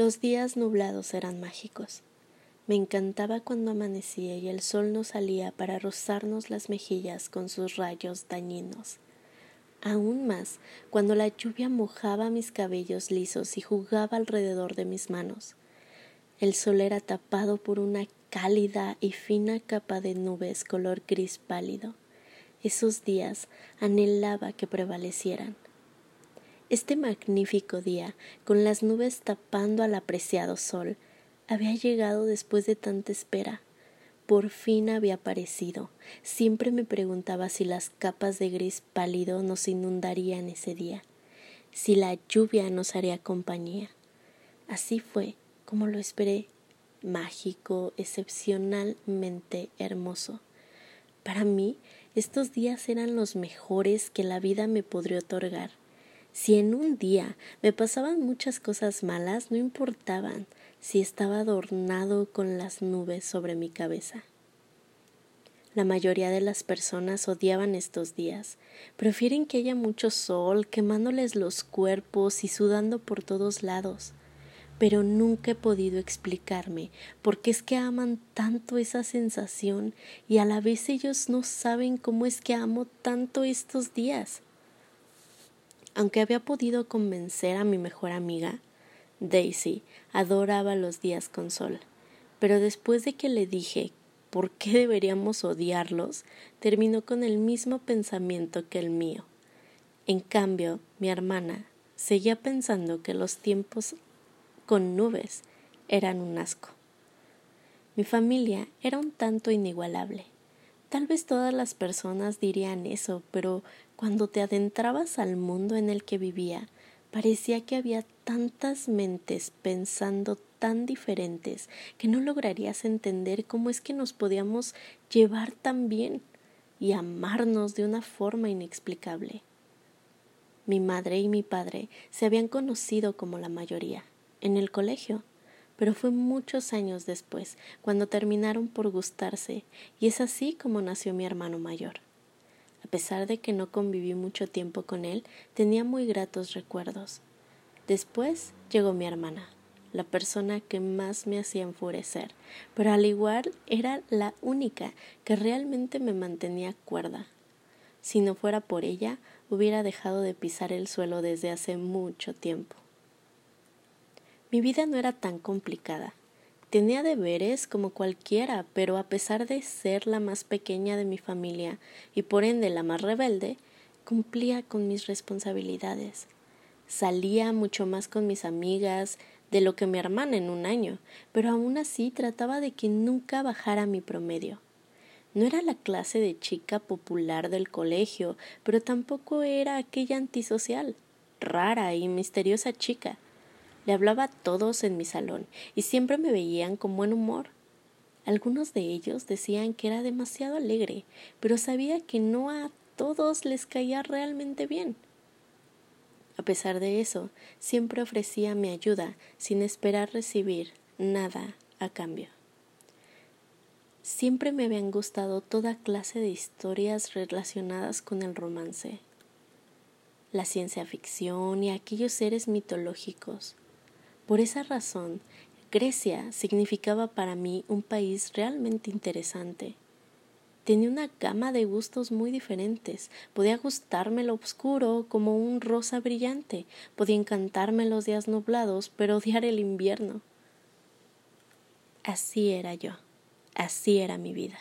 Los días nublados eran mágicos. Me encantaba cuando amanecía y el sol no salía para rozarnos las mejillas con sus rayos dañinos. Aún más cuando la lluvia mojaba mis cabellos lisos y jugaba alrededor de mis manos. El sol era tapado por una cálida y fina capa de nubes color gris pálido. Esos días anhelaba que prevalecieran. Este magnífico día, con las nubes tapando al apreciado sol, había llegado después de tanta espera. Por fin había aparecido. Siempre me preguntaba si las capas de gris pálido nos inundarían ese día, si la lluvia nos haría compañía. Así fue como lo esperé, mágico, excepcionalmente hermoso. Para mí, estos días eran los mejores que la vida me podría otorgar. Si en un día me pasaban muchas cosas malas, no importaban si estaba adornado con las nubes sobre mi cabeza. La mayoría de las personas odiaban estos días. Prefieren que haya mucho sol, quemándoles los cuerpos y sudando por todos lados. Pero nunca he podido explicarme por qué es que aman tanto esa sensación y a la vez ellos no saben cómo es que amo tanto estos días. Aunque había podido convencer a mi mejor amiga, Daisy adoraba los días con sol, pero después de que le dije por qué deberíamos odiarlos, terminó con el mismo pensamiento que el mío. En cambio, mi hermana seguía pensando que los tiempos con nubes eran un asco. Mi familia era un tanto inigualable. Tal vez todas las personas dirían eso, pero cuando te adentrabas al mundo en el que vivía, parecía que había tantas mentes pensando tan diferentes que no lograrías entender cómo es que nos podíamos llevar tan bien y amarnos de una forma inexplicable. Mi madre y mi padre se habían conocido como la mayoría, en el colegio, pero fue muchos años después cuando terminaron por gustarse, y es así como nació mi hermano mayor. A pesar de que no conviví mucho tiempo con él, tenía muy gratos recuerdos. Después llegó mi hermana, la persona que más me hacía enfurecer, pero al igual era la única que realmente me mantenía cuerda. Si no fuera por ella, hubiera dejado de pisar el suelo desde hace mucho tiempo. Mi vida no era tan complicada. Tenía deberes como cualquiera, pero a pesar de ser la más pequeña de mi familia y por ende la más rebelde, cumplía con mis responsabilidades. Salía mucho más con mis amigas de lo que mi hermana en un año, pero aún así trataba de que nunca bajara mi promedio. No era la clase de chica popular del colegio, pero tampoco era aquella antisocial, rara y misteriosa chica le hablaba a todos en mi salón y siempre me veían con buen humor. Algunos de ellos decían que era demasiado alegre, pero sabía que no a todos les caía realmente bien. A pesar de eso, siempre ofrecía mi ayuda sin esperar recibir nada a cambio. Siempre me habían gustado toda clase de historias relacionadas con el romance, la ciencia ficción y aquellos seres mitológicos. Por esa razón, Grecia significaba para mí un país realmente interesante. Tenía una gama de gustos muy diferentes. Podía gustarme lo oscuro como un rosa brillante. Podía encantarme los días nublados, pero odiar el invierno. Así era yo. Así era mi vida.